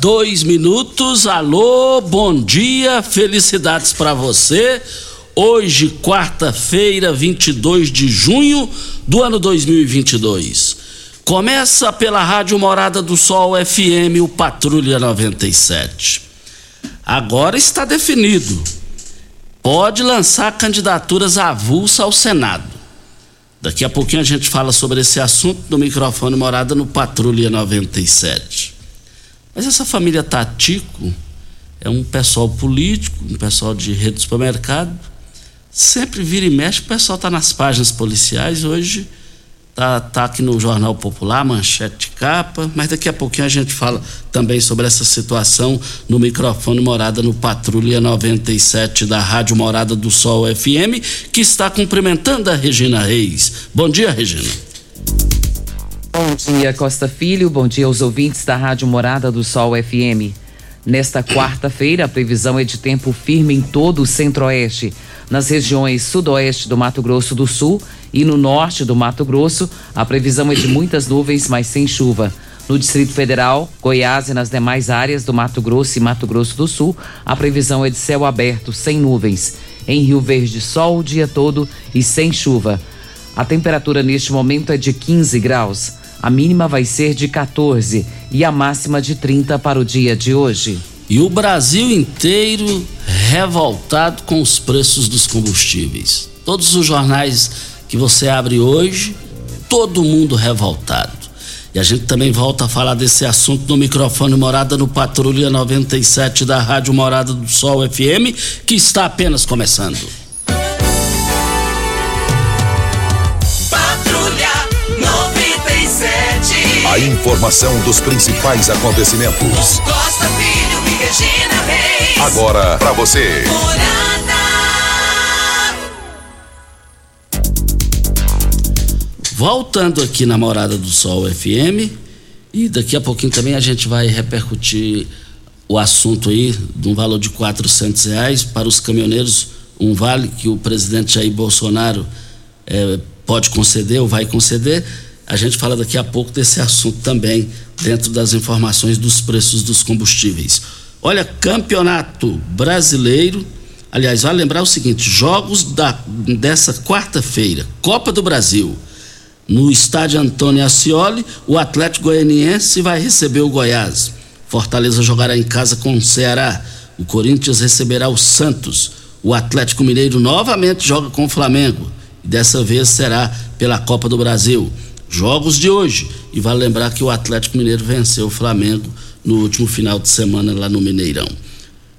dois minutos. Alô, bom dia, felicidades para você. Hoje, quarta-feira, 22 de junho do ano 2022. Começa pela Rádio Morada do Sol FM, o Patrulha 97. Agora está definido. Pode lançar candidaturas avulsa ao Senado. Daqui a pouquinho a gente fala sobre esse assunto no microfone Morada no Patrulha 97. Mas essa família Tatico é um pessoal político, um pessoal de rede de supermercado. Sempre vira e mexe, o pessoal está nas páginas policiais. Hoje tá, tá aqui no Jornal Popular, manchete de capa. Mas daqui a pouquinho a gente fala também sobre essa situação no microfone Morada no Patrulha 97 da Rádio Morada do Sol FM, que está cumprimentando a Regina Reis. Bom dia, Regina. Bom dia, Costa Filho. Bom dia aos ouvintes da Rádio Morada do Sol FM. Nesta quarta-feira, a previsão é de tempo firme em todo o centro-oeste. Nas regiões sudoeste do Mato Grosso do Sul e no norte do Mato Grosso, a previsão é de muitas nuvens, mas sem chuva. No Distrito Federal, Goiás e nas demais áreas do Mato Grosso e Mato Grosso do Sul, a previsão é de céu aberto, sem nuvens. Em Rio Verde, sol o dia todo e sem chuva. A temperatura neste momento é de 15 graus. A mínima vai ser de 14 e a máxima de 30 para o dia de hoje. E o Brasil inteiro revoltado com os preços dos combustíveis. Todos os jornais que você abre hoje, todo mundo revoltado. E a gente também volta a falar desse assunto no microfone Morada no Patrulha 97 da Rádio Morada do Sol FM, que está apenas começando. A informação dos principais acontecimentos. Costa Filho e Regina Reis. Agora para você. Morada. Voltando aqui na Morada do Sol FM, e daqui a pouquinho também a gente vai repercutir o assunto aí de um valor de quatrocentos reais para os caminhoneiros, um vale que o presidente Jair Bolsonaro eh, pode conceder ou vai conceder. A gente fala daqui a pouco desse assunto também, dentro das informações dos preços dos combustíveis. Olha, campeonato brasileiro. Aliás, vale lembrar o seguinte: jogos da, dessa quarta-feira, Copa do Brasil. No estádio Antônio Ascioli, o Atlético Goianiense vai receber o Goiás. Fortaleza jogará em casa com o Ceará. O Corinthians receberá o Santos. O Atlético Mineiro novamente joga com o Flamengo. E dessa vez será pela Copa do Brasil. Jogos de hoje. E vale lembrar que o Atlético Mineiro venceu o Flamengo no último final de semana lá no Mineirão.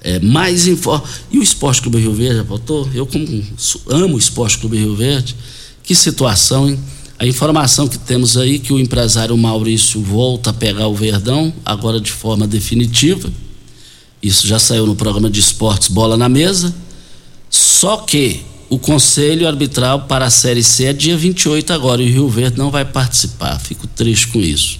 É, mais info... E o Esporte Clube Rio Verde, apontou? Eu como amo o Esporte Clube Rio Verde. Que situação, hein? A informação que temos aí que o empresário Maurício volta a pegar o Verdão, agora de forma definitiva. Isso já saiu no programa de esportes Bola na Mesa. Só que o conselho arbitral para a Série C é dia 28 agora e o Rio Verde não vai participar. Fico triste com isso.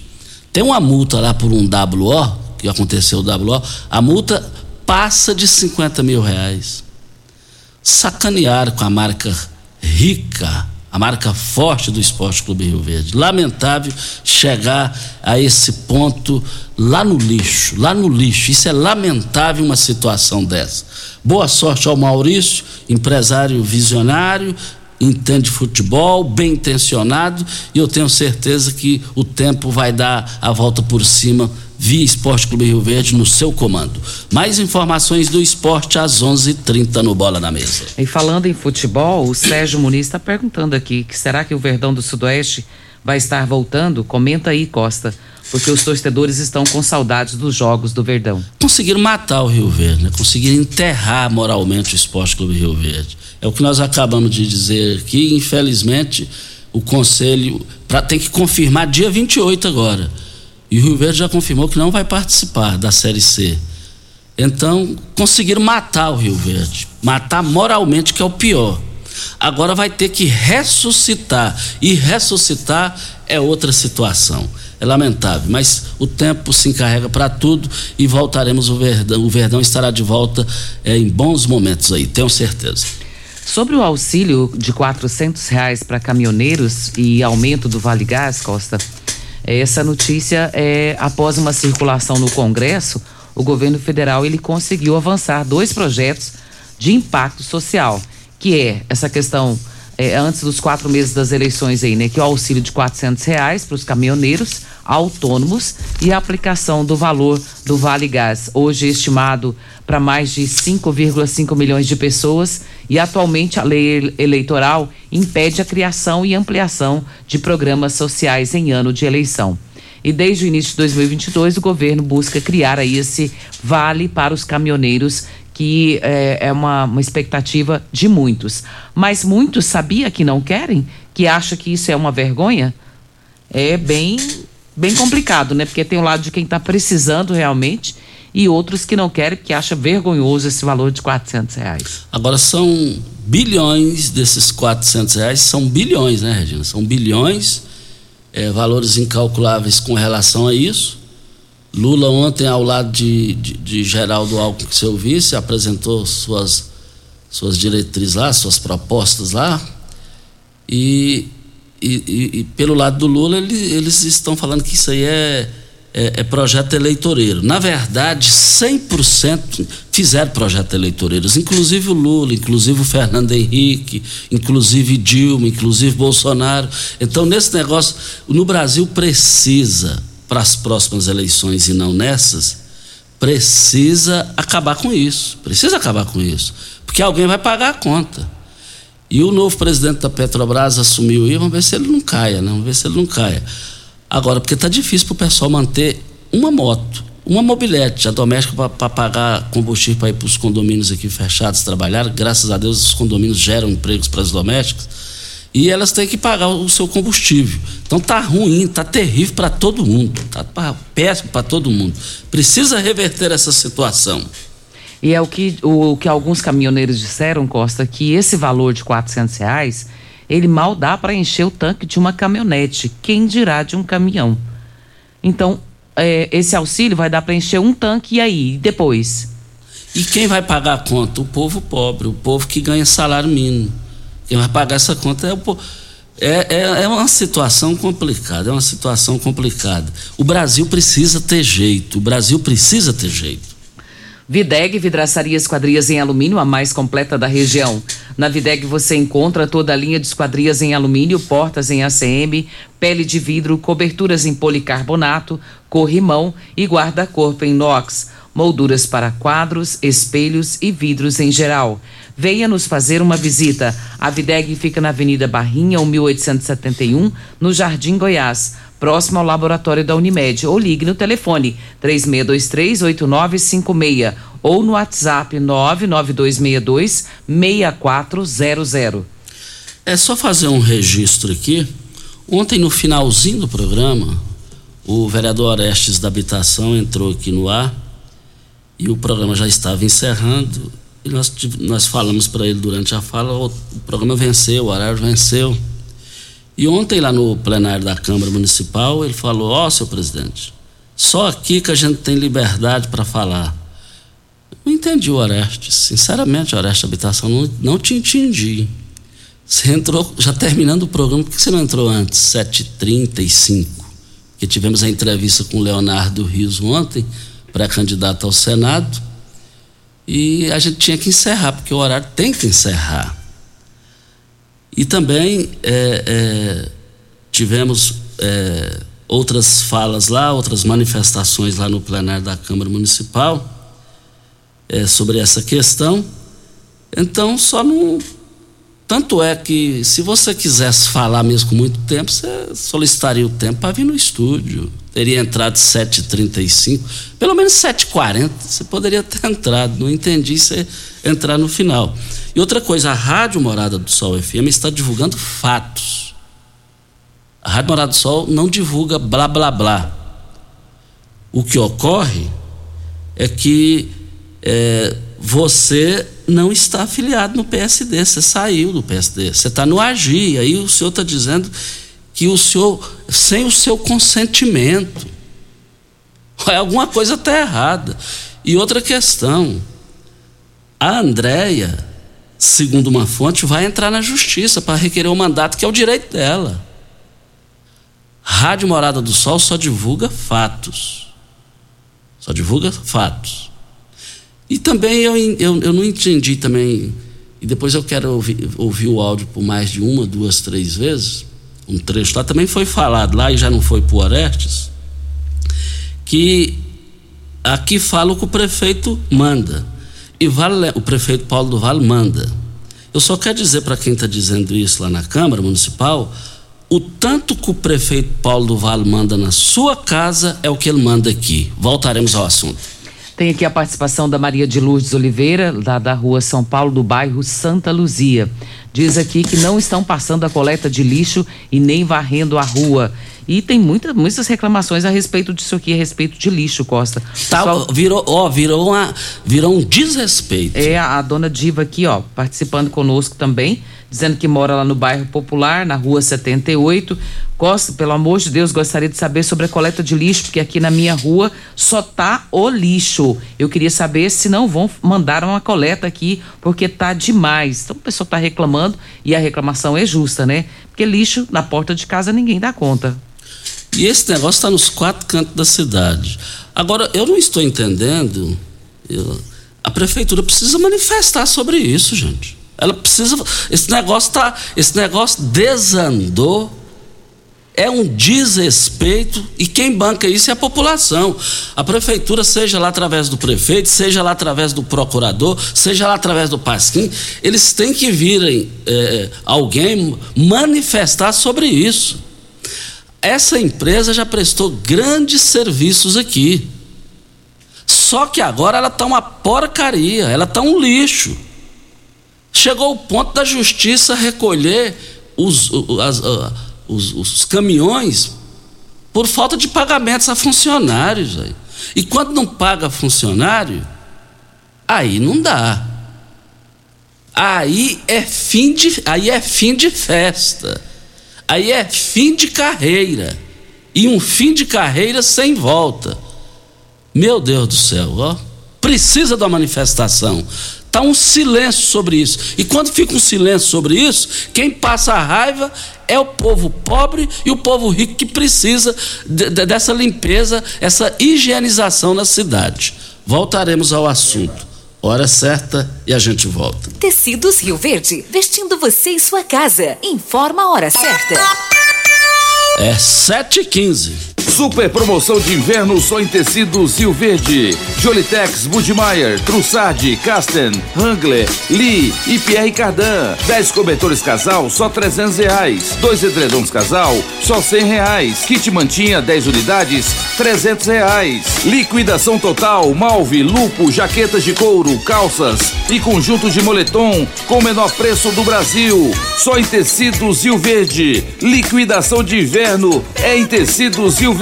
Tem uma multa lá por um WO, que aconteceu o WO, a multa passa de 50 mil reais. Sacanear com a marca rica a marca forte do Esporte Clube Rio Verde. Lamentável chegar a esse ponto lá no lixo, lá no lixo. Isso é lamentável uma situação dessa. Boa sorte ao Maurício, empresário visionário, entende futebol, bem intencionado, e eu tenho certeza que o tempo vai dar a volta por cima via Esporte Clube Rio Verde no seu comando. Mais informações do esporte às 11:30 h 30 no Bola na Mesa. E falando em futebol, o Sérgio Muniz está perguntando aqui que será que o Verdão do Sudoeste vai estar voltando? Comenta aí, Costa, porque os torcedores estão com saudades dos jogos do Verdão. Conseguiram matar o Rio Verde, né? conseguiram enterrar moralmente o Esporte Clube Rio Verde. É o que nós acabamos de dizer aqui, infelizmente, o conselho pra, tem que confirmar dia 28 agora e o Rio Verde já confirmou que não vai participar da Série C. Então, conseguiram matar o Rio Verde. Matar moralmente, que é o pior. Agora vai ter que ressuscitar. E ressuscitar é outra situação. É lamentável, mas o tempo se encarrega para tudo e voltaremos. O Verdão, o Verdão estará de volta é, em bons momentos aí, tenho certeza. Sobre o auxílio de R$ reais para caminhoneiros e aumento do Vale Gás, Costa, essa notícia é após uma circulação no Congresso, o governo federal ele conseguiu avançar dois projetos de impacto social, que é essa questão é, antes dos quatro meses das eleições aí, né? Que o auxílio de quatrocentos reais para os caminhoneiros autônomos e a aplicação do valor do Vale Gás, hoje estimado para mais de 5,5 milhões de pessoas e atualmente a lei eleitoral impede a criação e ampliação de programas sociais em ano de eleição. E desde o início de 2022 o governo busca criar aí esse vale para os caminhoneiros que é, é uma, uma expectativa de muitos. Mas muitos sabia que não querem, que acha que isso é uma vergonha. É bem, bem complicado, né? Porque tem o lado de quem está precisando realmente e outros que não querem, porque acha vergonhoso esse valor de 400 reais. Agora são bilhões desses 400 reais, são bilhões, né, Regina? São bilhões, é, valores incalculáveis com relação a isso. Lula ontem, ao lado de, de, de Geraldo Alckmin, seu vice, apresentou suas, suas diretrizes lá, suas propostas lá. E, e, e, pelo lado do Lula, ele, eles estão falando que isso aí é, é, é projeto eleitoreiro. Na verdade, 100% fizeram projeto eleitoreiros, inclusive o Lula, inclusive o Fernando Henrique, inclusive Dilma, inclusive Bolsonaro. Então, nesse negócio, no Brasil precisa para as próximas eleições e não nessas, precisa acabar com isso. Precisa acabar com isso. Porque alguém vai pagar a conta. E o novo presidente da Petrobras assumiu aí, vamos ver se ele não caia, né? Vamos ver se ele não caia. Agora, porque está difícil para o pessoal manter uma moto, uma mobilete, a doméstica para pagar combustível para ir para os condomínios aqui fechados trabalhar. Graças a Deus, os condomínios geram empregos para as domésticas e elas têm que pagar o seu combustível. Então tá ruim, tá terrível para todo mundo, tá péssimo para todo mundo. Precisa reverter essa situação. E é o que, o, o, que alguns caminhoneiros disseram, Costa, que esse valor de quatrocentos reais, ele mal dá para encher o tanque de uma caminhonete, quem dirá de um caminhão. Então, é, esse auxílio vai dar para encher um tanque e aí, depois? E quem vai pagar a conta? O povo pobre, o povo que ganha salário mínimo. Quem pagar essa conta é é, é, é, uma situação complicada, é uma situação complicada. O Brasil precisa ter jeito, o Brasil precisa ter jeito. Videg Vidraçaria Esquadrias em Alumínio, a mais completa da região. Na Videg você encontra toda a linha de esquadrias em alumínio, portas em ACM, pele de vidro, coberturas em policarbonato, corrimão e guarda-corpo em inox, molduras para quadros, espelhos e vidros em geral. Venha nos fazer uma visita. A Videg fica na Avenida Barrinha, 1871, no Jardim Goiás, próximo ao laboratório da Unimed. Ou ligue no telefone 3623-8956 ou no WhatsApp 99262-6400. É só fazer um registro aqui. Ontem, no finalzinho do programa, o vereador Orestes da Habitação entrou aqui no ar e o programa já estava encerrando. E nós, nós falamos para ele durante a fala: o programa venceu, o horário venceu. E ontem, lá no plenário da Câmara Municipal, ele falou: Ó, oh, seu presidente, só aqui que a gente tem liberdade para falar. Não entendi o Orestes, sinceramente, o Orestes Habitação, não, não te entendi. Você entrou, já terminando o programa, por que você não entrou antes? 7h35, que tivemos a entrevista com o Leonardo Rios ontem, pré-candidato ao Senado, e a gente tinha que encerrar, porque o horário tem que encerrar. E também é, é, tivemos é, outras falas lá, outras manifestações lá no plenário da Câmara Municipal é, sobre essa questão. Então, só não. Tanto é que, se você quisesse falar mesmo com muito tempo, você solicitaria o tempo para vir no estúdio. Teria entrado 7h35, pelo menos 7h40, você poderia ter entrado. Não entendi você entrar no final. E outra coisa, a Rádio Morada do Sol FM está divulgando fatos. A Rádio Morada do Sol não divulga blá blá blá. O que ocorre é que é, você não está afiliado no PSD, você saiu do PSD, você está no AGI, aí o senhor está dizendo que o senhor, sem o seu consentimento, alguma coisa está errada. E outra questão, a Andréia segundo uma fonte, vai entrar na justiça para requerer o mandato, que é o direito dela. Rádio Morada do Sol só divulga fatos. Só divulga fatos. Também eu, eu, eu não entendi também, e depois eu quero ouvir, ouvir o áudio por mais de uma, duas, três vezes, um trecho lá, também foi falado lá e já não foi por Orestes, que aqui fala o que o prefeito manda. E vale, o prefeito Paulo do Vale manda. Eu só quero dizer para quem está dizendo isso lá na Câmara Municipal, o tanto que o prefeito Paulo do Vale manda na sua casa é o que ele manda aqui. Voltaremos ao assunto. Tem aqui a participação da Maria de Lourdes Oliveira, lá da rua São Paulo, do bairro Santa Luzia. Diz aqui que não estão passando a coleta de lixo e nem varrendo a rua. E tem muita, muitas reclamações a respeito disso aqui, a respeito de lixo, Costa. Tá, Só... virou, ó, virou, uma, virou um desrespeito. É, a, a dona Diva aqui, ó, participando conosco também, dizendo que mora lá no bairro Popular, na rua 78. Costa, pelo amor de Deus, gostaria de saber sobre a coleta de lixo, porque aqui na minha rua só tá o lixo. Eu queria saber se não vão mandar uma coleta aqui, porque tá demais. Então o pessoal tá reclamando e a reclamação é justa, né? Porque lixo na porta de casa ninguém dá conta. E esse negócio está nos quatro cantos da cidade. Agora, eu não estou entendendo. Eu, a prefeitura precisa manifestar sobre isso, gente. Ela precisa. Esse negócio tá. Esse negócio desandou. É um desrespeito e quem banca isso é a população. A prefeitura, seja lá através do prefeito, seja lá através do procurador, seja lá através do Pasquim, eles têm que virem é, alguém manifestar sobre isso essa empresa já prestou grandes serviços aqui. Só que agora ela está uma porcaria, ela está um lixo. Chegou o ponto da justiça recolher os, as, os, os caminhões por falta de pagamentos a funcionários. E quando não paga funcionário, aí não dá. Aí é fim de, aí é fim de festa. Aí é fim de carreira. E um fim de carreira sem volta. Meu Deus do céu, ó. Precisa da manifestação. Está um silêncio sobre isso. E quando fica um silêncio sobre isso, quem passa a raiva é o povo pobre e o povo rico que precisa de, de, dessa limpeza, essa higienização na cidade. Voltaremos ao assunto. Hora certa e a gente volta. Tecidos Rio Verde, vestindo você e sua casa. Informa a hora certa. É 7h15. Super promoção de inverno só em tecidos Rio Verde. Jolitex, Budmeier, Trussardi, Casten, Hangler, Lee e Pierre Cardan. 10 cobertores casal, só 300 reais. Dois edredons casal, só 100 reais. Kit mantinha, 10 unidades, 300 reais. Liquidação total, malve, lupo, jaquetas de couro, calças e conjuntos de moletom com o menor preço do Brasil. Só em tecidos Rio Verde. Liquidação de inverno é em tecidos Rio Verde.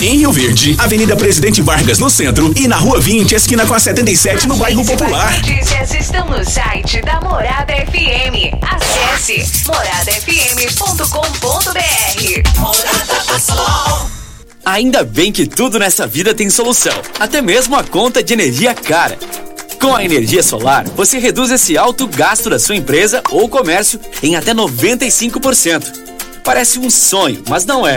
Em Rio Verde, Avenida Presidente Vargas no centro e na Rua 20, esquina com a 77 no bairro Popular. Notícias estão no site da Morada FM. Acesse moradafm.com.br. Morada do Sol. Ainda bem que tudo nessa vida tem solução, até mesmo a conta de energia cara. Com a energia solar, você reduz esse alto gasto da sua empresa ou comércio em até 95%. Parece um sonho, mas não é.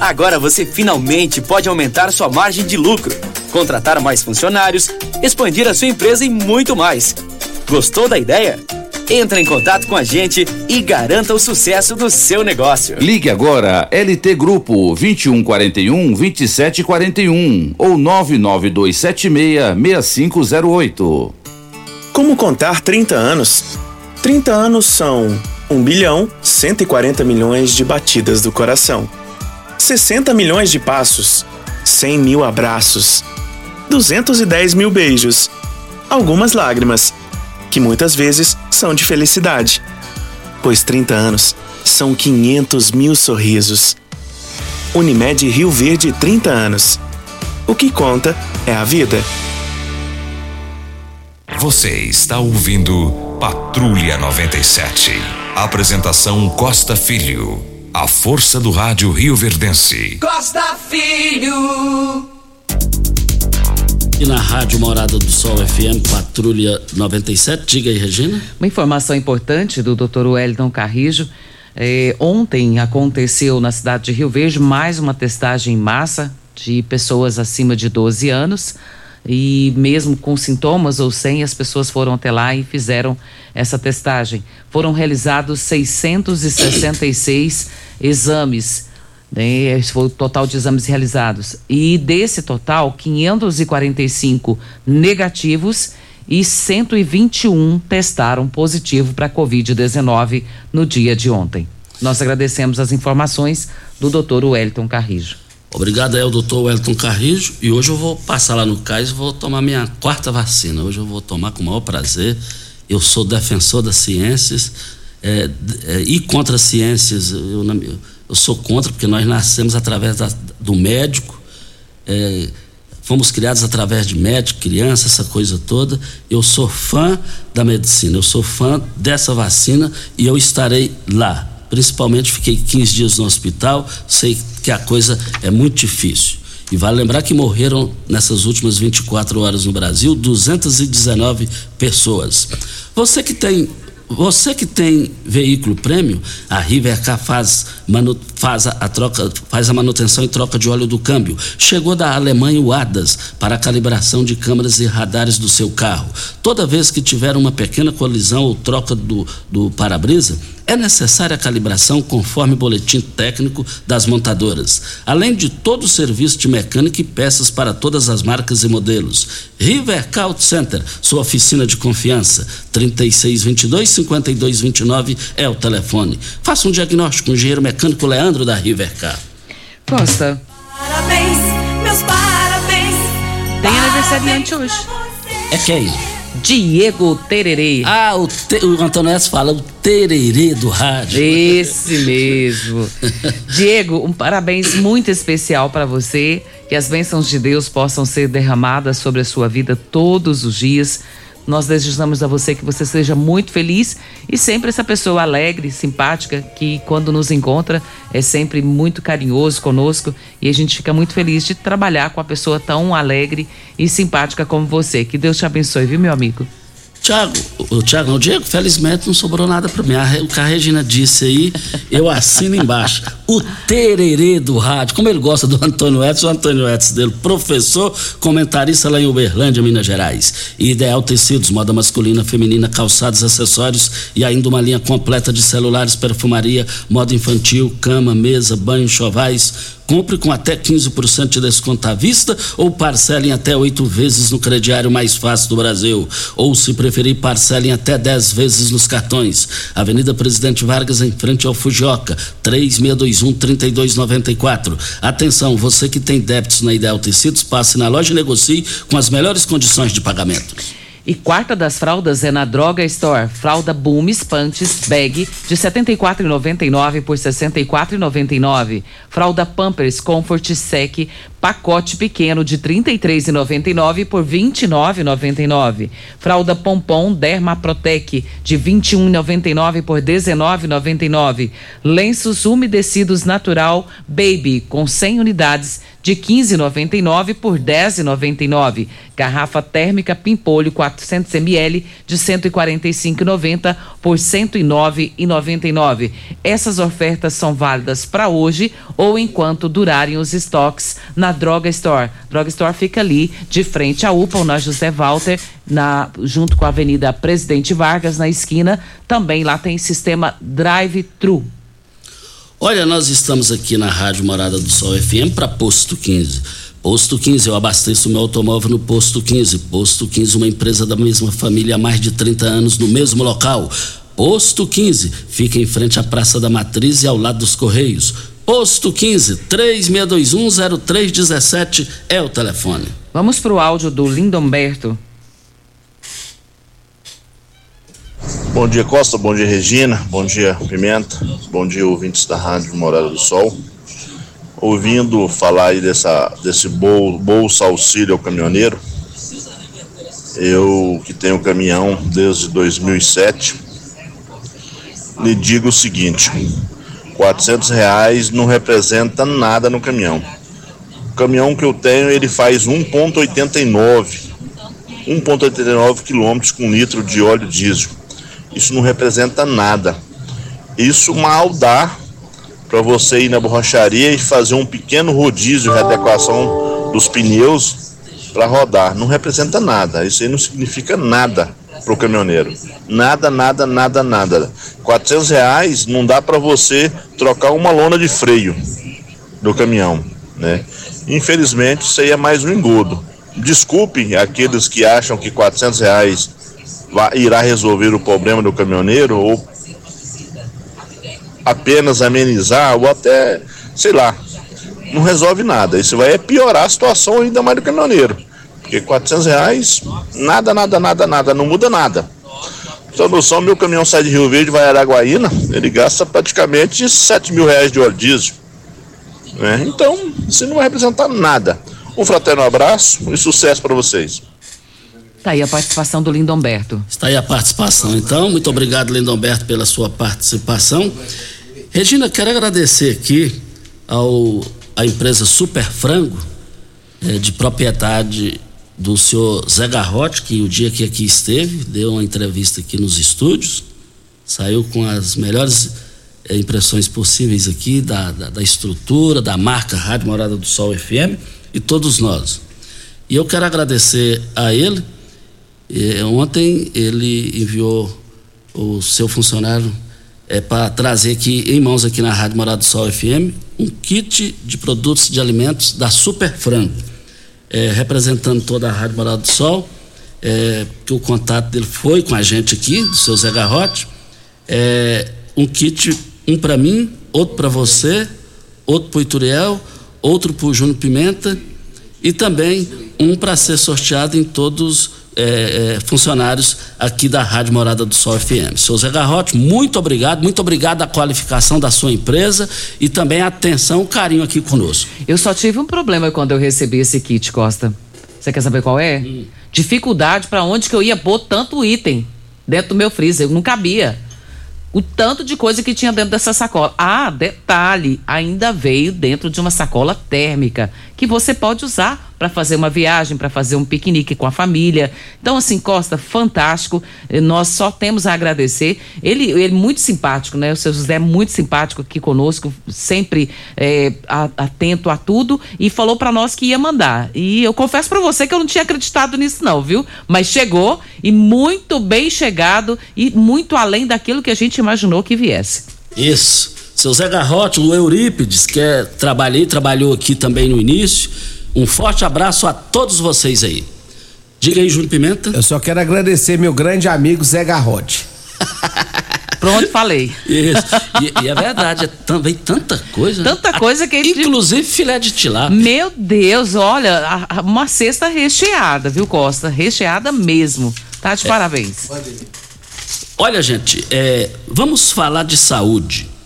Agora você finalmente pode aumentar sua margem de lucro, contratar mais funcionários, expandir a sua empresa e muito mais. Gostou da ideia? Entre em contato com a gente e garanta o sucesso do seu negócio. Ligue agora LT Grupo 2141 2741 ou 99276 6508. Como contar 30 anos? 30 anos são 1 bilhão 140 milhões de batidas do coração, 60 milhões de passos, 100 mil abraços, 210 mil beijos, algumas lágrimas, que muitas vezes são de felicidade, pois 30 anos são 500 mil sorrisos. Unimed Rio Verde 30 anos. O que conta é a vida. Você está ouvindo Patrulha 97. Apresentação Costa Filho. A força do rádio Rio Verdense. Costa Filho. E na Rádio Morada do Sol FM, Patrulha 97. Diga aí, Regina. Uma informação importante do Dr. Wellington Carrijo. Eh, ontem aconteceu na cidade de Rio Verde mais uma testagem em massa de pessoas acima de 12 anos e mesmo com sintomas ou sem, as pessoas foram até lá e fizeram essa testagem. Foram realizados 666 exames, né? Esse foi o total de exames realizados. E desse total, 545 negativos e 121 testaram positivo para Covid-19 no dia de ontem. Nós agradecemos as informações do Dr. Wellington Carrijo. Obrigado aí doutor Wellington Carrijo e hoje eu vou passar lá no CAIS e vou tomar minha quarta vacina. Hoje eu vou tomar com o maior prazer. Eu sou defensor das ciências é, é, e contra as ciências. Eu, eu, sou contra porque nós nascemos através da, do médico, é, fomos criados através de médico, criança, essa coisa toda. Eu sou fã da medicina, eu sou fã dessa vacina e eu estarei lá principalmente fiquei 15 dias no hospital, sei que a coisa é muito difícil. E vale lembrar que morreram nessas últimas 24 horas no Brasil 219 pessoas. Você que tem você que tem veículo prêmio, a Rivercar faz, manu, faz, a, troca, faz a manutenção e troca de óleo do câmbio. Chegou da Alemanha o ADAS para a calibração de câmeras e radares do seu carro. Toda vez que tiver uma pequena colisão ou troca do, do para-brisa, é necessária a calibração conforme boletim técnico das montadoras, além de todo o serviço de mecânica e peças para todas as marcas e modelos. Rivercar Auto Center, sua oficina de confiança, 3622-5229 é o telefone. Faça um diagnóstico com o engenheiro mecânico Leandro da Rivercar. Costa. Parabéns, meus parabéns. Tem aniversariante hoje. É quem? Diego Tererê. Ah, o, te, o Antônio S fala o tererê do rádio. Esse mesmo. Diego, um parabéns muito especial para você. Que as bênçãos de Deus possam ser derramadas sobre a sua vida todos os dias. Nós desejamos a você que você seja muito feliz e sempre essa pessoa alegre, simpática, que quando nos encontra é sempre muito carinhoso conosco e a gente fica muito feliz de trabalhar com a pessoa tão alegre e simpática como você. Que Deus te abençoe, viu, meu amigo? Tiago, o Tiago, o Diego, felizmente não sobrou nada para mim. O que a Regina disse aí, eu assino embaixo. O tererê do rádio. Como ele gosta do Antônio Edson, o Antônio Edson dele, professor, comentarista lá em Uberlândia, Minas Gerais. Ideal Tecidos, moda masculina, feminina, calçados, acessórios e ainda uma linha completa de celulares, perfumaria, moda infantil, cama, mesa, banho, chovais Compre com até 15% de desconto à vista ou parcelem até oito vezes no crediário mais fácil do Brasil. Ou, se preferir, parcelem até 10 vezes nos cartões. Avenida Presidente Vargas, em frente ao Fujioka, 3621-3294. Atenção, você que tem débitos na Ideal Tecidos, passe na loja e negocie com as melhores condições de pagamento. E quarta das fraldas é na Droga Store. Fralda Boom Panties Bag de R$ 74,99 por R$ 64,99. Fralda Pampers Comfort Sec pacote pequeno de R$ 33,99 por R$ 29,99. Fralda Pompom Dermaprotec de R$ 21,99 por R$ 19,99. Lenços umedecidos natural Baby com 100 unidades de 15,99 por 10,99. Garrafa térmica Pimpolho 400 ml de 145,90 por 109,99. Essas ofertas são válidas para hoje ou enquanto durarem os estoques na Droga Store. Droga Store fica ali de frente à UPA, na José Walter, na junto com a Avenida Presidente Vargas na esquina. Também lá tem sistema drive-thru. Olha, nós estamos aqui na Rádio Morada do Sol FM para Posto 15. Posto 15, eu abasteço meu automóvel no Posto 15. Posto 15, uma empresa da mesma família há mais de 30 anos no mesmo local. Posto 15, fica em frente à Praça da Matriz e ao lado dos Correios. Posto 15, 36210317 é o telefone. Vamos para o áudio do Lindomberto. Bom dia, Costa. Bom dia, Regina. Bom dia, Pimenta. Bom dia, ouvintes da Rádio Morada do Sol. Ouvindo falar aí dessa, desse bol, bolsa auxílio ao caminhoneiro, eu que tenho caminhão desde 2007, lhe digo o seguinte: 400 reais não representa nada no caminhão. O caminhão que eu tenho ele faz 1,89 1,89 quilômetros com litro de óleo diesel isso não representa nada. Isso mal dá para você ir na borracharia e fazer um pequeno rodízio de adequação dos pneus para rodar. Não representa nada. Isso aí não significa nada para o caminhoneiro. Nada, nada, nada, nada. 400 reais não dá para você trocar uma lona de freio do caminhão, né? Infelizmente, isso aí é mais um engodo. Desculpe aqueles que acham que 400 reais irá resolver o problema do caminhoneiro ou apenas amenizar ou até, sei lá, não resolve nada. Isso vai piorar a situação ainda mais do caminhoneiro. Porque 400 reais, nada, nada, nada, nada, não muda nada. Então, noção, meu caminhão sai de Rio Verde, vai a Araguaína, ele gasta praticamente 7 mil reais de óleo diesel. Né? Então, isso não vai representar nada. Um fraterno abraço e sucesso para vocês. Está aí a participação do Lindomberto. Está aí a participação, então. Muito obrigado, Lindomberto, pela sua participação. Regina, quero agradecer aqui ao a empresa Super Frango, é, de propriedade do senhor Zé Garrote, que o dia que aqui esteve, deu uma entrevista aqui nos estúdios, saiu com as melhores é, impressões possíveis aqui da, da, da estrutura, da marca Rádio Morada do Sol FM e todos nós. E eu quero agradecer a ele e, ontem ele enviou o seu funcionário é, para trazer aqui em mãos aqui na Rádio Morado do Sol FM um kit de produtos de alimentos da Super Frango, é, representando toda a Rádio Morado do Sol, é, que o contato dele foi com a gente aqui, do seu Zé Garrote, é, um kit, um para mim, outro para você, outro para o Ituriel, outro para o Júnior Pimenta e também um para ser sorteado em todos é, é, funcionários aqui da Rádio Morada do Sol FM. Seu Zé Garrote, muito obrigado, muito obrigado à qualificação da sua empresa e também a atenção, o carinho aqui conosco. Eu só tive um problema quando eu recebi esse kit, Costa. Você quer saber qual é? Hum. Dificuldade para onde que eu ia pôr tanto item dentro do meu freezer, não cabia. O tanto de coisa que tinha dentro dessa sacola. Ah, detalhe, ainda veio dentro de uma sacola térmica que você pode usar para fazer uma viagem, para fazer um piquenique com a família. Então, assim, Costa, fantástico. Nós só temos a agradecer. Ele, ele muito simpático, né? O seu José é muito simpático aqui conosco, sempre é, atento a tudo e falou para nós que ia mandar. E eu confesso para você que eu não tinha acreditado nisso, não, viu? Mas chegou e muito bem chegado e muito além daquilo que a gente imaginou que viesse. Isso. Seu Zé Garrote, o Eurípides, que é, trabalhei, trabalhou aqui também no início. Um forte abraço a todos vocês aí. Diga aí, Júnior Pimenta. Eu só quero agradecer meu grande amigo Zé Garrote. Pronto, falei. Isso. E, e, é verdade, é também tanta coisa. Né? Tanta coisa que Inclusive filé de tilápia. Meu Deus, olha, uma cesta recheada, viu, Costa? Recheada mesmo. Tá de é. parabéns. Olha, gente, é, vamos falar de saúde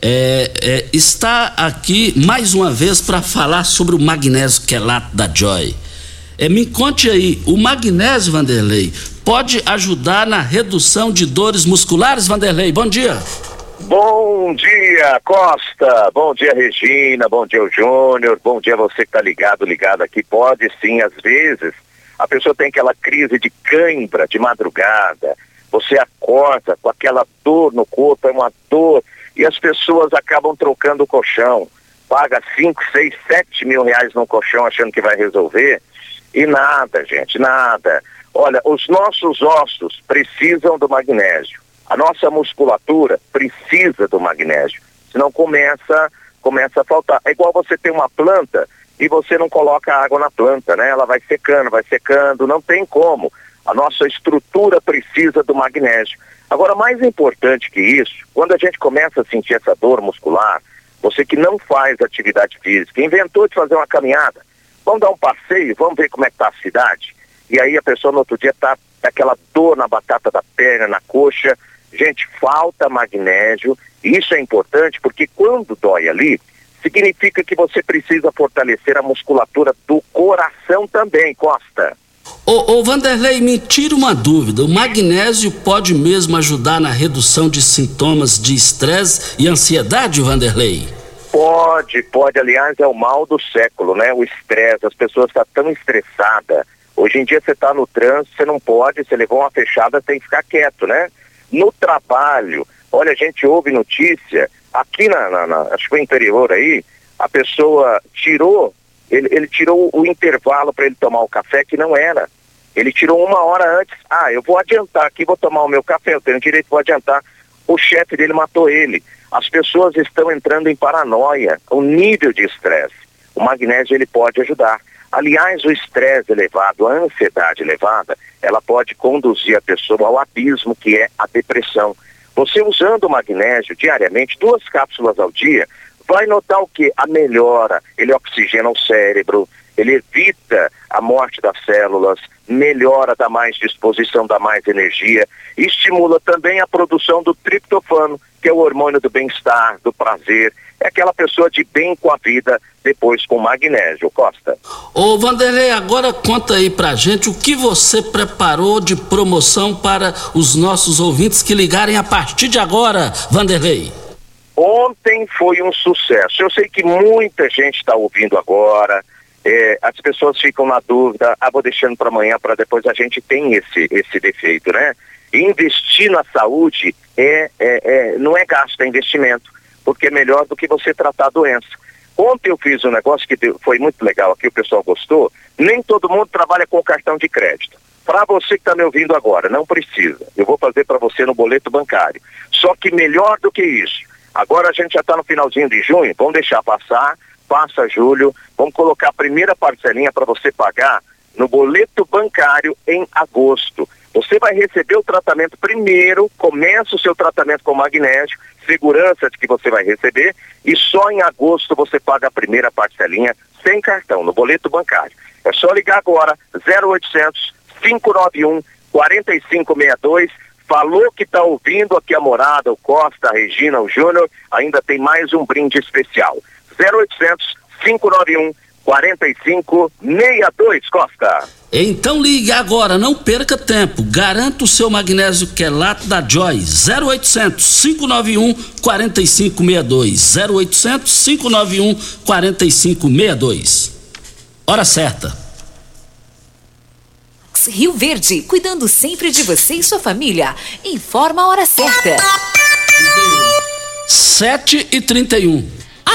é, é, está aqui mais uma vez para falar sobre o magnésio quelato da Joy. É, me conte aí, o magnésio, Vanderlei, pode ajudar na redução de dores musculares, Vanderlei? Bom dia. Bom dia, Costa. Bom dia, Regina. Bom dia, Júnior. Bom dia, você que está ligado, ligado aqui. Pode sim, às vezes, a pessoa tem aquela crise de cãibra de madrugada. Você acorda com aquela dor no corpo, é uma dor e as pessoas acabam trocando o colchão. Paga 5, 6, 7 mil reais no colchão achando que vai resolver. E nada, gente, nada. Olha, os nossos ossos precisam do magnésio. A nossa musculatura precisa do magnésio. Senão começa, começa a faltar. É igual você ter uma planta e você não coloca água na planta, né? Ela vai secando, vai secando, não tem como. A nossa estrutura precisa do magnésio. Agora, mais importante que isso, quando a gente começa a sentir essa dor muscular, você que não faz atividade física, inventou de fazer uma caminhada, vamos dar um passeio, vamos ver como é que está a cidade. E aí a pessoa no outro dia está aquela dor na batata da perna, na coxa. Gente, falta magnésio. Isso é importante porque quando dói ali, significa que você precisa fortalecer a musculatura do coração também, Costa. Ô, ô, Vanderlei, me tira uma dúvida. O magnésio pode mesmo ajudar na redução de sintomas de estresse e ansiedade, Vanderlei? Pode, pode. Aliás, é o mal do século, né? O estresse. As pessoas estão tá tão estressadas. Hoje em dia você está no trânsito, você não pode, você levou uma fechada, tem que ficar quieto, né? No trabalho, olha, a gente ouve notícia, aqui na, na, na acho que foi interior aí, a pessoa tirou ele, ele tirou o intervalo para ele tomar o café, que não era. Ele tirou uma hora antes. Ah, eu vou adiantar aqui, vou tomar o meu café, eu tenho direito, vou adiantar. O chefe dele matou ele. As pessoas estão entrando em paranoia, o nível de estresse. O magnésio ele pode ajudar. Aliás, o estresse elevado, a ansiedade elevada, ela pode conduzir a pessoa ao abismo que é a depressão. Você usando o magnésio diariamente, duas cápsulas ao dia, vai notar o que? A melhora, ele oxigena o cérebro, ele evita a morte das células, melhora, dá mais disposição, dá mais energia, estimula também a produção do triptofano, que é o hormônio do bem-estar, do prazer. É aquela pessoa de bem com a vida, depois com magnésio, Costa. Ô Vanderlei, agora conta aí pra gente o que você preparou de promoção para os nossos ouvintes que ligarem a partir de agora, Vanderlei. Ontem foi um sucesso. Eu sei que muita gente está ouvindo agora. É, as pessoas ficam na dúvida, ah, vou deixando para amanhã para depois. A gente tem esse, esse defeito, né? Investir na saúde é, é, é, não é gasto, é investimento, porque é melhor do que você tratar a doença. Ontem eu fiz um negócio que foi muito legal aqui, o pessoal gostou. Nem todo mundo trabalha com cartão de crédito. Para você que está me ouvindo agora, não precisa. Eu vou fazer para você no boleto bancário. Só que melhor do que isso, Agora a gente já está no finalzinho de junho, vamos deixar passar, passa julho, vamos colocar a primeira parcelinha para você pagar no boleto bancário em agosto. Você vai receber o tratamento primeiro, começa o seu tratamento com magnésio, segurança de que você vai receber, e só em agosto você paga a primeira parcelinha sem cartão, no boleto bancário. É só ligar agora, 0800 591 4562 falou que está ouvindo aqui a morada, o Costa, a Regina, o Júnior, ainda tem mais um brinde especial. 0800 591 4562, Costa. Então ligue agora, não perca tempo. Garanta o seu magnésio quelato da Joy. 0800 591 4562. 0800 591 4562. hora certa. Rio Verde, cuidando sempre de você e sua família. Informa a hora certa. 7 e 31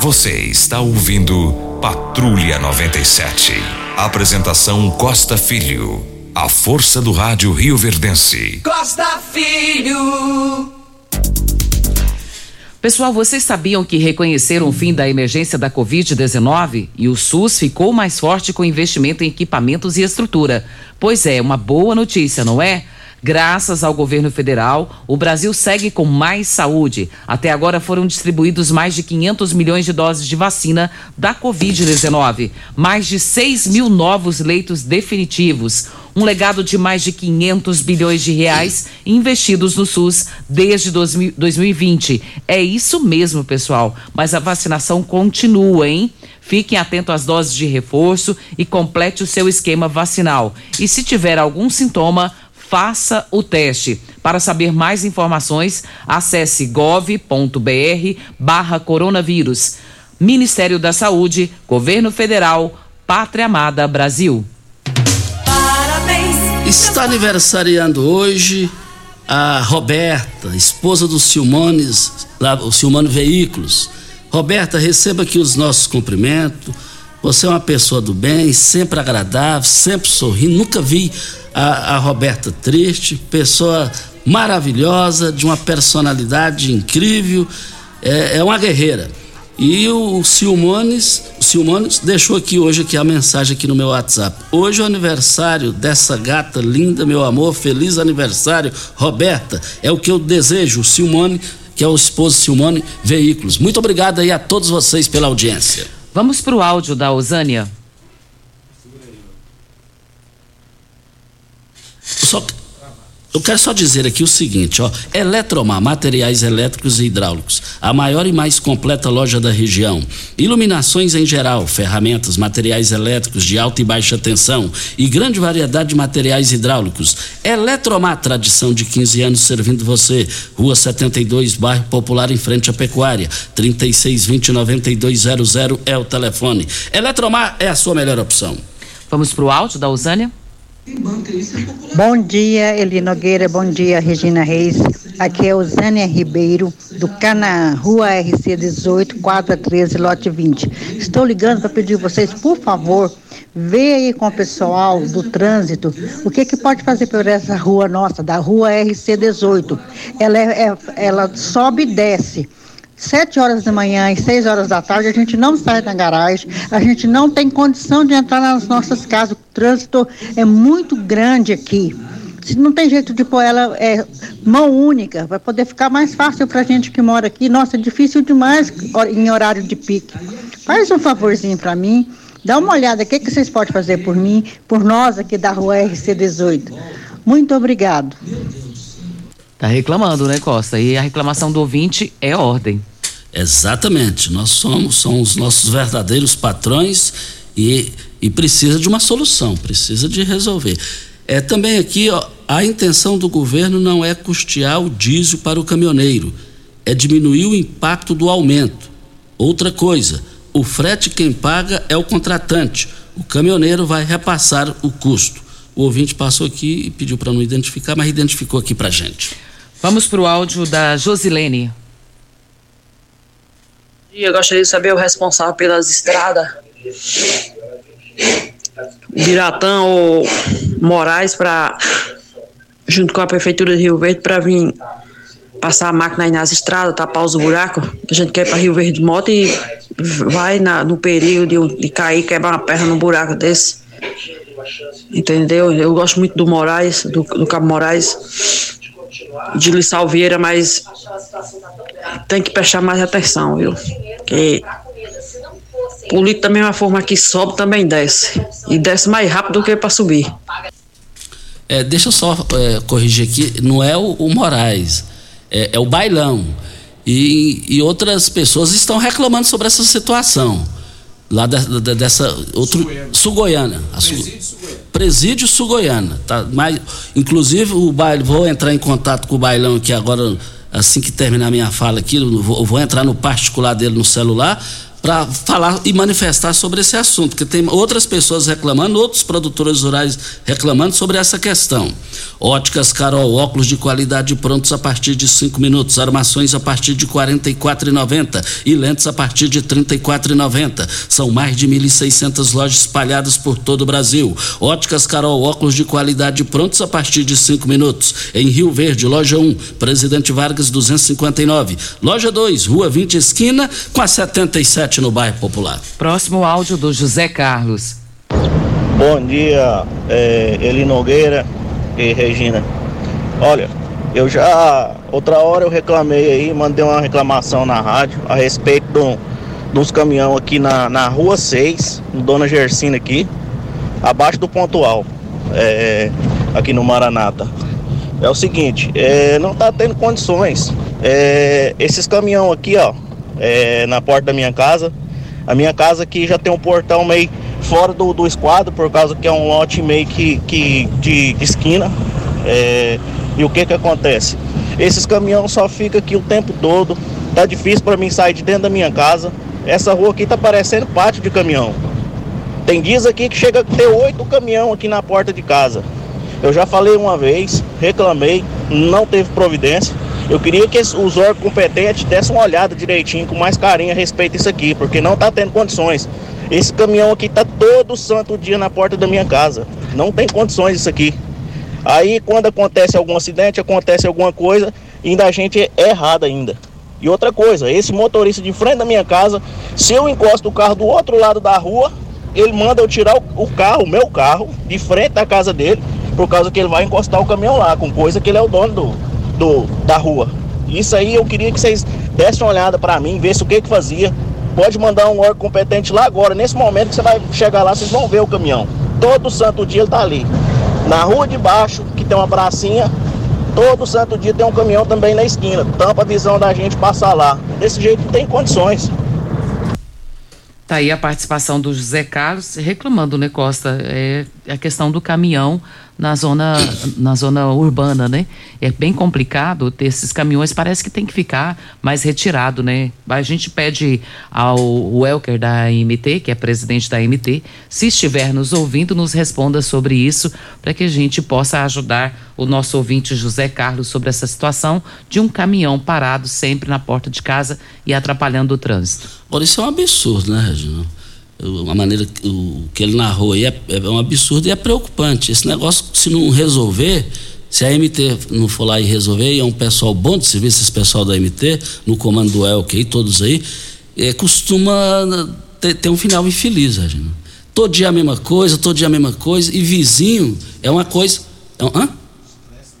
Você está ouvindo Patrulha 97. Apresentação Costa Filho. A força do rádio Rio Verdense. Costa Filho. Pessoal, vocês sabiam que reconheceram o fim da emergência da Covid-19 e o SUS ficou mais forte com investimento em equipamentos e estrutura? Pois é, uma boa notícia, não é? Graças ao governo federal, o Brasil segue com mais saúde. Até agora foram distribuídos mais de 500 milhões de doses de vacina da Covid-19, mais de 6 mil novos leitos definitivos, um legado de mais de 500 bilhões de reais investidos no SUS desde 2020. É isso mesmo, pessoal. Mas a vacinação continua, hein? Fiquem atentos às doses de reforço e complete o seu esquema vacinal. E se tiver algum sintoma, faça o teste. Para saber mais informações, acesse gov.br barra coronavírus. Ministério da Saúde, Governo Federal, Pátria Amada Brasil. Parabéns. Está aniversariando hoje a Roberta, esposa do Silmones, lá, o Silmone Veículos. Roberta, receba aqui os nossos cumprimentos. Você é uma pessoa do bem, sempre agradável, sempre sorrindo. Nunca vi a, a Roberta triste, pessoa maravilhosa, de uma personalidade incrível, é, é uma guerreira. E o Silmones, o Silmones deixou aqui hoje aqui a mensagem aqui no meu WhatsApp. Hoje é o aniversário dessa gata linda, meu amor, feliz aniversário, Roberta. É o que eu desejo, o Silmone, que é o esposo Silmone Veículos. Muito obrigado aí a todos vocês pela audiência. Vamos para o áudio da Osânia. Só, eu quero só dizer aqui o seguinte, ó, Eletromar, materiais elétricos e hidráulicos, a maior e mais completa loja da região. Iluminações em geral, ferramentas, materiais elétricos de alta e baixa tensão e grande variedade de materiais hidráulicos. Eletromar, tradição de 15 anos servindo você. Rua 72, bairro Popular em frente à Pecuária. 3620-9200 é o telefone. Eletromar é a sua melhor opção. Vamos para o áudio da Osânia? Bom dia, Eli Nogueira. Bom dia, Regina Reis. Aqui é o Zânia Ribeiro, do Canaã, Rua RC 18, quadra 13, lote 20. Estou ligando para pedir vocês, por favor, ver aí com o pessoal do trânsito o que, que pode fazer por essa rua nossa, da Rua RC 18. Ela, é, é, ela sobe e desce. Sete horas da manhã e seis horas da tarde, a gente não sai da garagem, a gente não tem condição de entrar nas nossas casas. O trânsito é muito grande aqui. Não tem jeito de pôr ela é, mão única, vai poder ficar mais fácil para a gente que mora aqui. Nossa, é difícil demais em horário de pique. Faz um favorzinho para mim, dá uma olhada, o que, que vocês podem fazer por mim, por nós aqui da rua RC18. Muito obrigado. Tá reclamando, né, Costa? E a reclamação do ouvinte é ordem. Exatamente. Nós somos, somos os nossos verdadeiros patrões e, e precisa de uma solução, precisa de resolver. É também aqui, ó, a intenção do governo não é custear o diesel para o caminhoneiro, é diminuir o impacto do aumento. Outra coisa, o frete quem paga é o contratante. O caminhoneiro vai repassar o custo. O ouvinte passou aqui e pediu para não identificar, mas identificou aqui para gente. Vamos para o áudio da Josilene. Eu gostaria de saber o responsável pelas estradas. Biratã ou Moraes para junto com a prefeitura de Rio Verde para vir passar a máquina aí nas estradas, tapar os buracos, que a gente quer para Rio Verde de moto e vai na, no perigo de, de cair, quebrar uma perna num buraco desse. Entendeu? Eu gosto muito do Moraes, do, do Cabo Moraes de Luiz Salveira, mas tem que prestar mais atenção, viu? Que político da mesma forma que sobe, também desce. E desce mais rápido do que para subir. É, deixa eu só é, corrigir aqui, não é o, o Moraes, é, é, o Bailão. E, e outras pessoas estão reclamando sobre essa situação. Lá da, da, dessa. Outro, Sul-Goiana. Presídio Sul-Goiana. Presídio Sul-Goiana. Tá, mas, inclusive, o baile, vou entrar em contato com o Bailão aqui agora, assim que terminar minha fala aqui, vou, vou entrar no particular dele no celular para falar e manifestar sobre esse assunto, porque tem outras pessoas reclamando, outros produtores rurais reclamando sobre essa questão. Óticas Carol, óculos de qualidade prontos a partir de cinco minutos, armações a partir de quarenta e e lentes a partir de trinta e São mais de 1.600 lojas espalhadas por todo o Brasil. Óticas Carol, óculos de qualidade prontos a partir de cinco minutos. Em Rio Verde, loja 1, Presidente Vargas 259. Loja 2, Rua 20 Esquina, com a 77 no bairro Popular. Próximo áudio do José Carlos. Bom dia, é, Eli Nogueira e Regina. Olha, eu já outra hora eu reclamei aí, mandei uma reclamação na rádio a respeito do, dos caminhão aqui na, na rua 6, no Dona Gersina aqui, abaixo do pontual, é, aqui no Maranata. É o seguinte, é, não tá tendo condições. É, esses caminhão aqui, ó, é, na porta da minha casa. A minha casa aqui já tem um portão meio fora do, do esquadro, por causa que é um lote meio que, que de, de esquina. É, e o que que acontece? Esses caminhões só ficam aqui o tempo todo. Tá difícil para mim sair de dentro da minha casa. Essa rua aqui tá parecendo pátio de caminhão. Tem dias aqui que chega a ter oito caminhão aqui na porta de casa. Eu já falei uma vez, reclamei, não teve providência. Eu queria que os órgãos competentes dessem uma olhada direitinho, com mais carinho a respeito disso aqui, porque não está tendo condições. Esse caminhão aqui está todo santo dia na porta da minha casa. Não tem condições isso aqui. Aí quando acontece algum acidente, acontece alguma coisa, ainda a gente é errado ainda. E outra coisa, esse motorista de frente da minha casa, se eu encosto o carro do outro lado da rua, ele manda eu tirar o carro, o meu carro, de frente da casa dele, por causa que ele vai encostar o caminhão lá, com coisa que ele é o dono do, do, da rua. Isso aí eu queria que vocês dessem uma olhada para mim, ver o que que fazia. Pode mandar um órgão competente lá agora, nesse momento que você vai chegar lá, vocês vão ver o caminhão. Todo santo dia ele tá ali. Na rua de baixo, que tem uma pracinha, todo santo dia tem um caminhão também na esquina. Tampa a visão da gente passar lá. Desse jeito tem condições. Tá aí a participação do José Carlos reclamando, né, Costa? É, a questão do caminhão na zona, na zona urbana, né? É bem complicado ter esses caminhões, parece que tem que ficar mais retirado, né? A gente pede ao Welker da AMT, que é presidente da AMT, se estiver nos ouvindo, nos responda sobre isso, para que a gente possa ajudar o nosso ouvinte José Carlos sobre essa situação de um caminhão parado sempre na porta de casa e atrapalhando o trânsito. Agora, isso é um absurdo, né, Regina? A maneira o que ele narrou aí é, é um absurdo e é preocupante. Esse negócio, se não resolver, se a MT não for lá e resolver, e é um pessoal bom de serviço, esse pessoal da MT, no comando do Elke e todos aí, é, costuma ter, ter, um final infeliz, Regina. Todo dia a mesma coisa, todo dia a mesma coisa, e vizinho é uma coisa. É um, hã?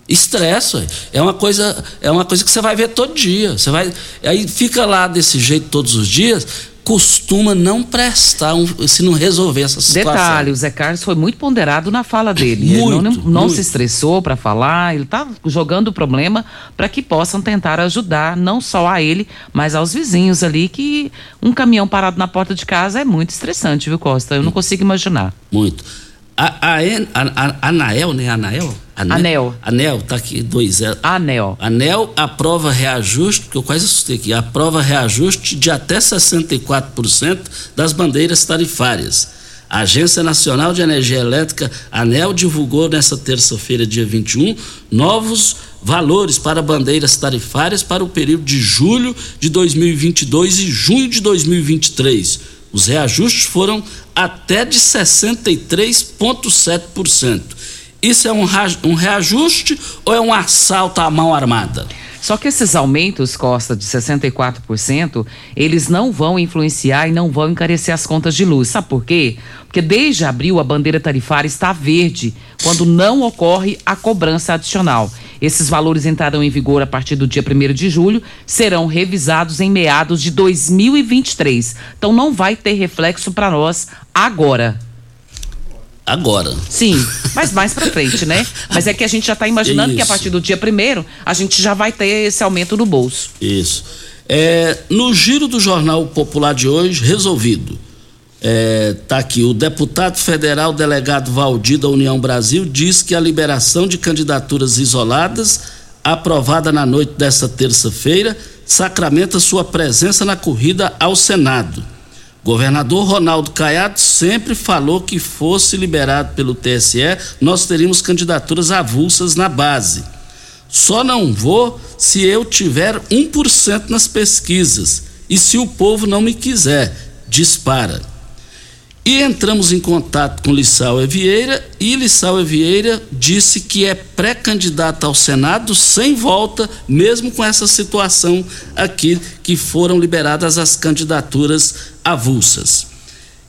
Estresse, é uma coisa, é uma coisa que você vai ver todo dia. Você vai, aí fica lá desse jeito todos os dias costuma não prestar um, se não resolver essa situação. Detalhe, o Zé Carlos foi muito ponderado na fala dele. Muito, ele não, não se estressou para falar, ele está jogando o problema para que possam tentar ajudar não só a ele, mas aos vizinhos ali, que um caminhão parado na porta de casa é muito estressante, viu, Costa? Eu não consigo imaginar. Muito. A, a, a, a Anael, né? Anael? Anel. Anel. Anel, tá aqui, dois. Anel. Anel aprova reajuste, que eu quase assustei aqui, aprova reajuste de até 64% das bandeiras tarifárias. A Agência Nacional de Energia Elétrica, ANEL, divulgou nesta terça-feira, dia 21, novos valores para bandeiras tarifárias para o período de julho de 2022 e junho de 2023 os reajustes foram até de 63,7%. Isso é um, reajuste ou é um assalto à mão armada? Só que esses aumentos, Costa, de 64%, eles não vão influenciar e não vão encarecer as contas de luz. Sabe por quê? Porque desde abril a bandeira tarifária está verde, quando não ocorre a cobrança adicional. Esses valores entrarão em vigor a partir do dia 1 de julho, serão revisados em meados de 2023. Então não vai ter reflexo para nós agora agora. Sim, mas mais para frente, né? Mas é que a gente já está imaginando Isso. que a partir do dia primeiro a gente já vai ter esse aumento no bolso. Isso. É, no giro do Jornal Popular de hoje, resolvido. É, tá aqui, o deputado federal delegado Valdir da União Brasil diz que a liberação de candidaturas isoladas, aprovada na noite desta terça-feira, sacramenta sua presença na corrida ao Senado. Governador Ronaldo Caiado sempre falou que fosse liberado pelo TSE, nós teríamos candidaturas avulsas na base. Só não vou se eu tiver 1% nas pesquisas e se o povo não me quiser. Dispara. E entramos em contato com Lissau Evieira e Lissau Evieira disse que é pré-candidato ao Senado sem volta, mesmo com essa situação aqui que foram liberadas as candidaturas avulsas.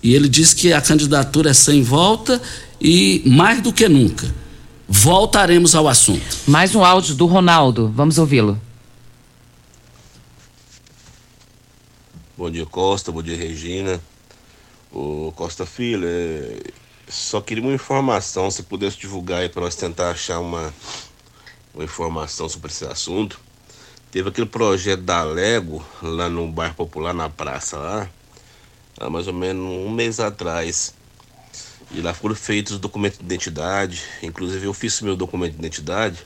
E ele disse que a candidatura é sem volta e mais do que nunca. Voltaremos ao assunto. Mais um áudio do Ronaldo, vamos ouvi-lo. Bom dia, Costa, bom dia, Regina. O Costa Filho, é... só queria uma informação, se pudesse divulgar aí para nós tentar achar uma, uma informação sobre esse assunto. Teve aquele projeto da Lego lá no bairro Popular, na praça lá, há mais ou menos um mês atrás. E lá foram feitos os documentos de identidade, inclusive eu fiz meu documento de identidade.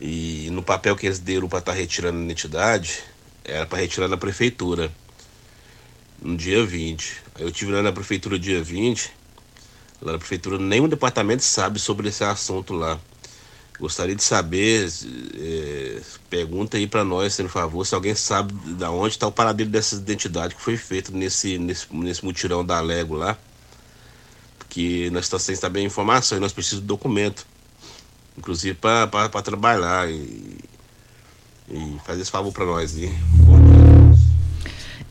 E no papel que eles deram para estar tá retirando a identidade, era para retirar na prefeitura no dia 20. Aí eu tive lá na prefeitura dia 20. Lá na prefeitura nenhum departamento sabe sobre esse assunto lá. Gostaria de saber, é, pergunta aí para nós, por favor, se alguém sabe da onde está o paradeiro dessa identidade que foi feito nesse, nesse, nesse mutirão da Lego lá. Porque nós estamos sem saber informação e nós precisamos de documento. Inclusive para trabalhar e, e fazer esse favor para nós. Hein?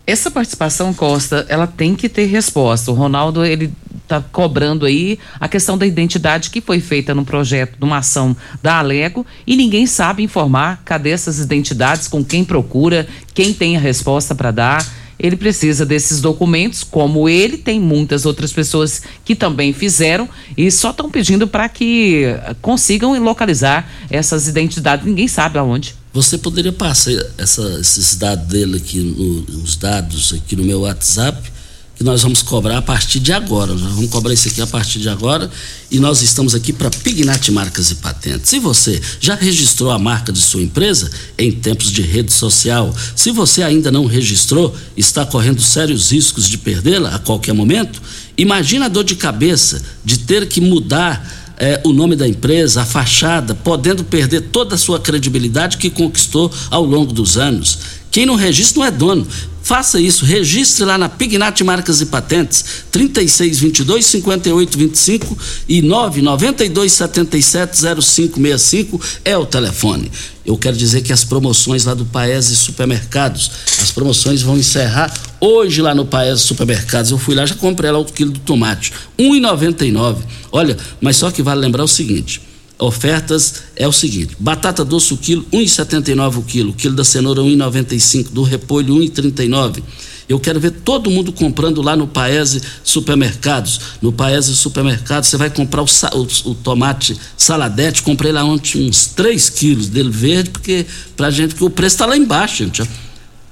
Essa participação, Costa, ela tem que ter resposta. O Ronaldo, ele está cobrando aí a questão da identidade que foi feita no projeto, numa ação da Alego, e ninguém sabe informar cadê essas identidades, com quem procura, quem tem a resposta para dar. Ele precisa desses documentos, como ele, tem muitas outras pessoas que também fizeram e só estão pedindo para que consigam localizar essas identidades. Ninguém sabe aonde. Você poderia passar essa, esses dados dele aqui, no, os dados aqui no meu WhatsApp, que nós vamos cobrar a partir de agora. Nós vamos cobrar isso aqui a partir de agora e nós estamos aqui para Pignat Marcas e Patentes. Se você já registrou a marca de sua empresa em tempos de rede social, se você ainda não registrou, está correndo sérios riscos de perdê-la a qualquer momento, imagina a dor de cabeça de ter que mudar é, o nome da empresa, a fachada, podendo perder toda a sua credibilidade que conquistou ao longo dos anos. Quem não registra não é dono. Faça isso, registre lá na Pignat Marcas e Patentes, 3622 5825 e 992 77 0565 é o telefone. Eu quero dizer que as promoções lá do Paese Supermercados, as promoções vão encerrar hoje lá no Paese Supermercados. Eu fui lá, já comprei lá o quilo do tomate, R$ 1,99. Olha, mas só que vale lembrar o seguinte: ofertas é o seguinte: batata doce o quilo, 1,79 o quilo, quilo da cenoura 1,95, do repolho 1,39. Eu quero ver todo mundo comprando lá no Paese Supermercados. No Paese Supermercados você vai comprar o, o, o, tomate saladete. Comprei lá ontem uns 3 quilos dele verde, porque pra gente, porque o preço está lá embaixo, gente.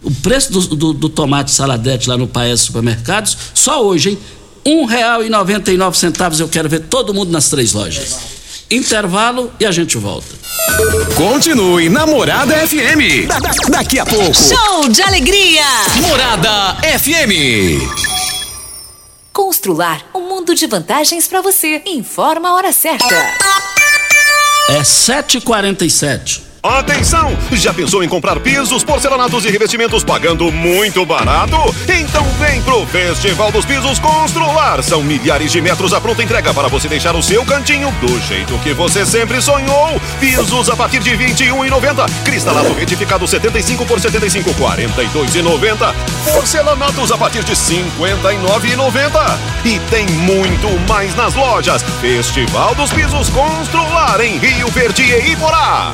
O preço do, do, do, tomate saladete lá no Paese Supermercados, só hoje, hein? Nove centavos. Eu quero ver todo mundo nas três lojas. Intervalo e a gente volta. Continue na Morada FM. Da, da, daqui a pouco. Show de alegria. Morada FM. Constrular um mundo de vantagens para você. Informa a hora certa. É 7h47. Atenção! Já pensou em comprar pisos, porcelanatos e revestimentos pagando muito barato? Então vem pro Festival dos Pisos Constrular. São milhares de metros à pronta entrega para você deixar o seu cantinho do jeito que você sempre sonhou. Pisos a partir de R$ 21,90. Cristalado retificado 75 por 75, R$ 42,90. Porcelanatos a partir de R$ 59,90. E tem muito mais nas lojas. Festival dos Pisos Constrular em Rio Verde e Iporá.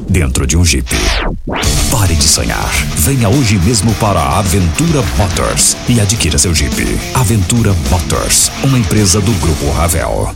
dentro de um Jeep. Pare de sonhar. Venha hoje mesmo para a Aventura Motors e adquira seu Jeep. Aventura Motors, uma empresa do Grupo Ravel.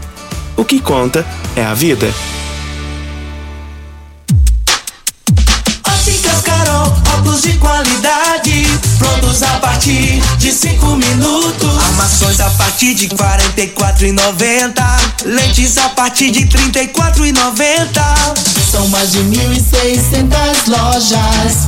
O que conta é a vida. Óticas Carol, óculos de qualidade, prontos a partir de cinco minutos. Armações a partir de quarenta e quatro e noventa, lentes a partir de trinta e quatro e noventa. São mais de mil e seiscentas lojas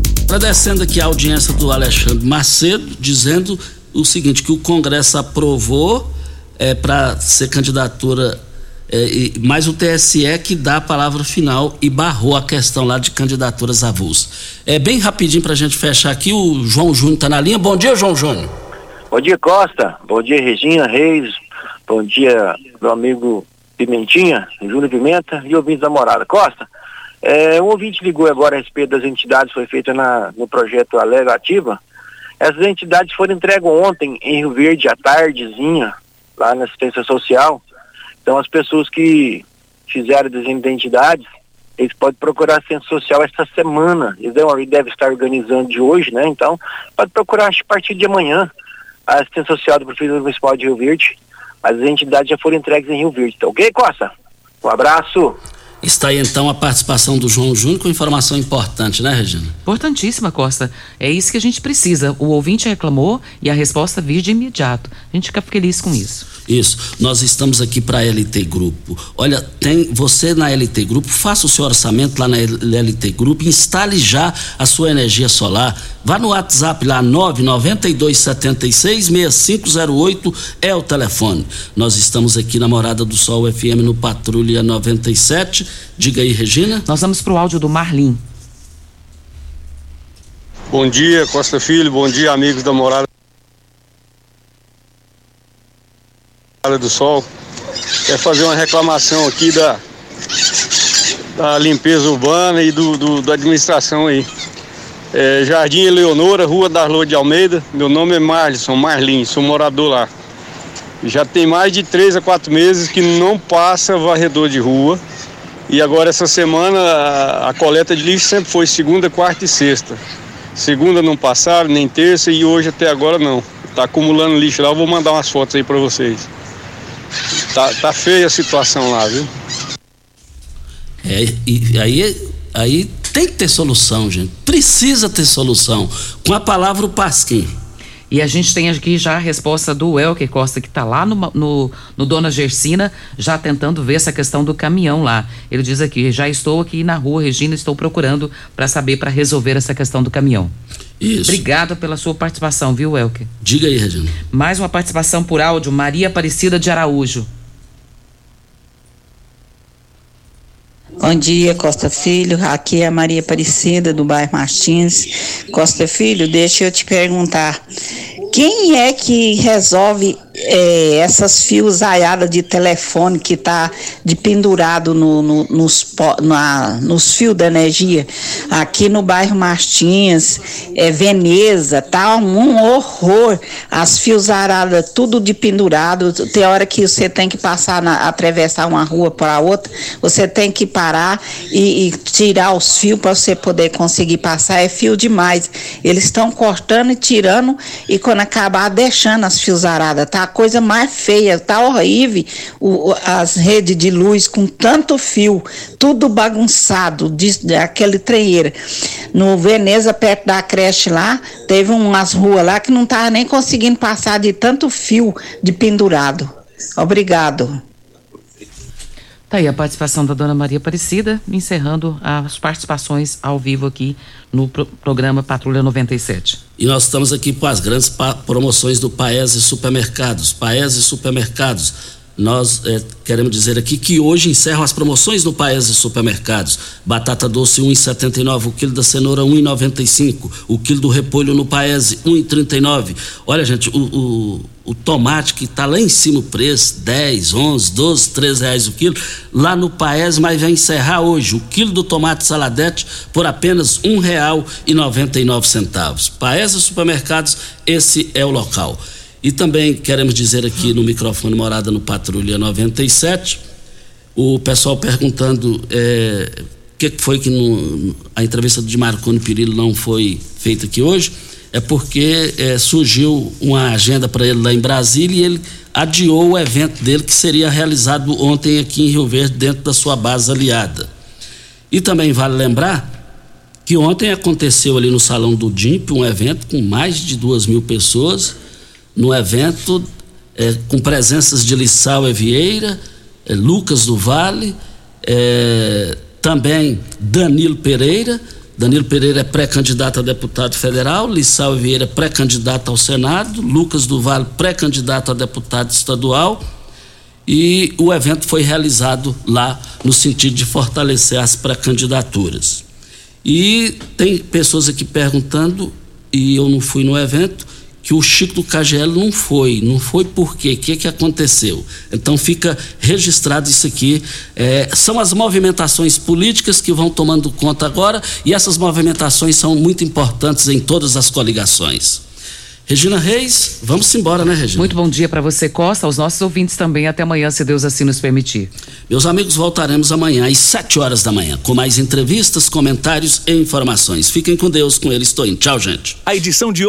Agradecendo aqui a audiência do Alexandre Macedo, dizendo o seguinte: que o Congresso aprovou é, para ser candidatura, é, e, mas o TSE que dá a palavra final e barrou a questão lá de candidaturas avulsas. É bem rapidinho para a gente fechar aqui. O João Júnior está na linha. Bom dia, João Júnior. Bom dia, Costa. Bom dia, Regina Reis. Bom dia, meu amigo Pimentinha, Júnior Pimenta e ouvintes da morada. Costa, é, um ouvinte ligou agora a respeito das entidades, foi feita no projeto Alega Ativa. Essas entidades foram entregues ontem em Rio Verde, à tardezinha, lá na assistência social. Então as pessoas que fizeram as entidades, eles podem procurar a assistência social esta semana. Eles devem estar organizando de hoje, né? Então, pode procurar a partir de amanhã a assistência social do Prefeitura Municipal de Rio Verde as entidades já foram entregues em Rio Verde. Tá ok, Costa? Um abraço. Está aí então a participação do João Júnior com informação importante, né, Regina? Importantíssima, Costa. É isso que a gente precisa. O ouvinte reclamou e a resposta vir de imediato. A gente fica feliz com isso. Isso. Nós estamos aqui para a LT Grupo. Olha, tem você na LT Grupo, faça o seu orçamento lá na LT Grupo, instale já a sua energia solar. Vá no WhatsApp lá 992766508 é o telefone. Nós estamos aqui na Morada do Sol FM no Patrulha 97. Diga aí, Regina. Nós vamos para o áudio do Marlim. Bom dia, Costa Filho. Bom dia, amigos da Morada do Sol. Quer fazer uma reclamação aqui da, da limpeza urbana e do, do da administração aí. É, Jardim Eleonora, Rua Darlô de Almeida. Meu nome é Marlison, Marlin, sou morador lá. Já tem mais de três a quatro meses que não passa varredor de rua. E agora essa semana a, a coleta de lixo sempre foi segunda, quarta e sexta. Segunda não passaram, nem terça e hoje até agora não. Tá acumulando lixo lá, eu vou mandar umas fotos aí para vocês. Tá, tá feia a situação lá, viu? É, e aí, aí tem que ter solução, gente. Precisa ter solução. Com a palavra o Pasquim. E a gente tem aqui já a resposta do Elker Costa, que está lá no, no, no, Dona Gersina, já tentando ver essa questão do caminhão lá. Ele diz aqui: já estou aqui na rua, Regina, estou procurando para saber, para resolver essa questão do caminhão. Isso. Obrigada pela sua participação, viu, Elker? Diga aí, Regina. Mais uma participação por áudio, Maria Aparecida de Araújo. Bom dia, Costa Filho. Aqui é a Maria Aparecida, do bairro Martins. Costa Filho, deixa eu te perguntar. Quem é que resolve é, essas fios aiadas de telefone que tá de pendurado no, no, nos, na, nos fios da energia? Aqui no bairro Martins, é, Veneza, tá um horror. As fios aradas tudo de pendurado. Tem hora que você tem que passar, na, atravessar uma rua para outra, você tem que parar e, e tirar os fios para você poder conseguir passar. É fio demais. Eles estão cortando e tirando e quando acabar deixando as fiozaradas, tá? Coisa mais feia, tá horrível o, as redes de luz com tanto fio, tudo bagunçado, de, aquele treieira. No Veneza, perto da creche lá, teve umas ruas lá que não tava nem conseguindo passar de tanto fio de pendurado. Obrigado. Tá aí a participação da dona Maria Aparecida, encerrando as participações ao vivo aqui no pro programa Patrulha 97. E nós estamos aqui com as grandes promoções do Paese Supermercados. Paese Supermercados nós é, queremos dizer aqui que hoje encerram as promoções no Paese Supermercados. Batata doce 1,79, o quilo da cenoura 1,95, o quilo do repolho no Paese 1,39. Olha, gente, o, o, o tomate que está lá em cima o preço, 10, 11, 12, 13 reais o quilo, lá no Paese, mas vai encerrar hoje o quilo do tomate saladete por apenas um real e noventa e. Paese Supermercados, esse é o local. E também queremos dizer aqui no microfone Morada no Patrulha 97, o pessoal perguntando é, que foi que a entrevista de Marconi Perillo não foi feita aqui hoje, é porque é, surgiu uma agenda para ele lá em Brasília e ele adiou o evento dele que seria realizado ontem aqui em Rio Verde, dentro da sua base aliada. E também vale lembrar que ontem aconteceu ali no Salão do DIMP um evento com mais de duas mil pessoas no evento é, com presenças de Lissau Evieira, é, Lucas do Vale, é, também Danilo Pereira, Danilo Pereira é pré-candidato a deputado federal, Lissau Vieira pré-candidato ao Senado, Lucas Duval pré-candidato a deputado estadual e o evento foi realizado lá no sentido de fortalecer as pré-candidaturas. E tem pessoas aqui perguntando, e eu não fui no evento, que o Chico do KGL não foi. Não foi por quê? O que, que aconteceu? Então fica registrado isso aqui. É, são as movimentações políticas que vão tomando conta agora, e essas movimentações são muito importantes em todas as coligações. Regina Reis, vamos embora, né, Regina? Muito bom dia para você, Costa, aos nossos ouvintes também. Até amanhã, se Deus assim nos permitir. Meus amigos, voltaremos amanhã às 7 horas da manhã, com mais entrevistas, comentários e informações. Fiquem com Deus, com ele estou indo. Tchau, gente. A edição de